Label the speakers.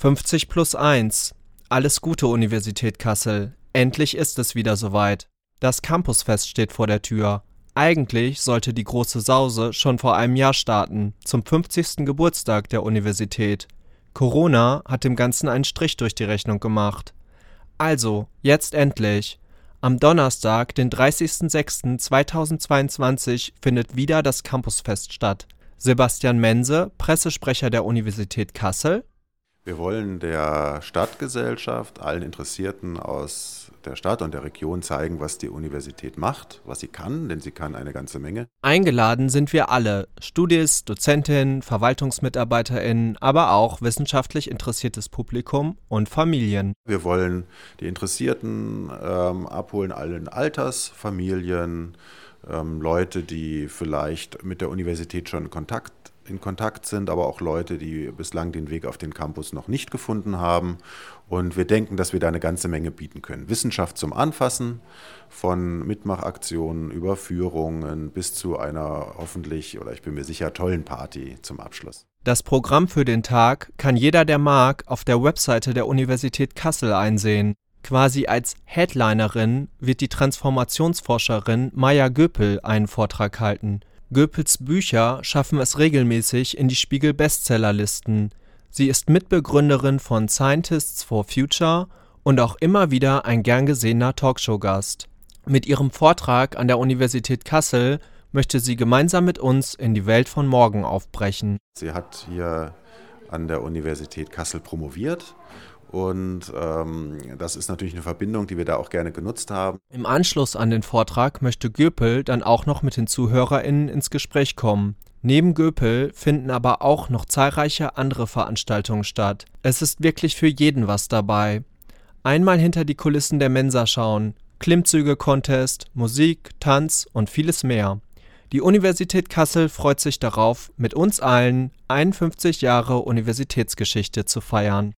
Speaker 1: 50 plus 1. Alles Gute Universität Kassel. Endlich ist es wieder soweit. Das Campusfest steht vor der Tür. Eigentlich sollte die große Sause schon vor einem Jahr starten, zum 50. Geburtstag der Universität. Corona hat dem Ganzen einen Strich durch die Rechnung gemacht. Also, jetzt endlich. Am Donnerstag, den 30.06.2022, findet wieder das Campusfest statt. Sebastian Mense, Pressesprecher der Universität Kassel,
Speaker 2: wir wollen der Stadtgesellschaft, allen Interessierten aus der Stadt und der Region zeigen, was die Universität macht, was sie kann, denn sie kann eine ganze Menge.
Speaker 1: Eingeladen sind wir alle, Studis, Dozentinnen, VerwaltungsmitarbeiterInnen, aber auch wissenschaftlich interessiertes Publikum und Familien.
Speaker 2: Wir wollen die Interessierten ähm, abholen, allen Alters, Familien, ähm, Leute, die vielleicht mit der Universität schon Kontakt in Kontakt sind, aber auch Leute, die bislang den Weg auf den Campus noch nicht gefunden haben. Und wir denken, dass wir da eine ganze Menge bieten können. Wissenschaft zum Anfassen, von Mitmachaktionen über Führungen bis zu einer hoffentlich oder ich bin mir sicher tollen Party zum Abschluss.
Speaker 1: Das Programm für den Tag kann jeder, der mag, auf der Webseite der Universität Kassel einsehen. Quasi als Headlinerin wird die Transformationsforscherin Maya Göpel einen Vortrag halten. Goepels Bücher schaffen es regelmäßig in die Spiegel-Bestsellerlisten. Sie ist Mitbegründerin von Scientists for Future und auch immer wieder ein gern gesehener Talkshow-Gast. Mit ihrem Vortrag an der Universität Kassel möchte sie gemeinsam mit uns in die Welt von morgen aufbrechen.
Speaker 2: Sie hat hier an der Universität Kassel promoviert und ähm, das ist natürlich eine Verbindung, die wir da auch gerne genutzt haben.
Speaker 1: Im Anschluss an den Vortrag möchte Göpel dann auch noch mit den ZuhörerInnen ins Gespräch kommen. Neben Göpel finden aber auch noch zahlreiche andere Veranstaltungen statt. Es ist wirklich für jeden was dabei. Einmal hinter die Kulissen der Mensa schauen, Klimmzüge-Contest, Musik, Tanz und vieles mehr. Die Universität Kassel freut sich darauf, mit uns allen 51 Jahre Universitätsgeschichte zu feiern.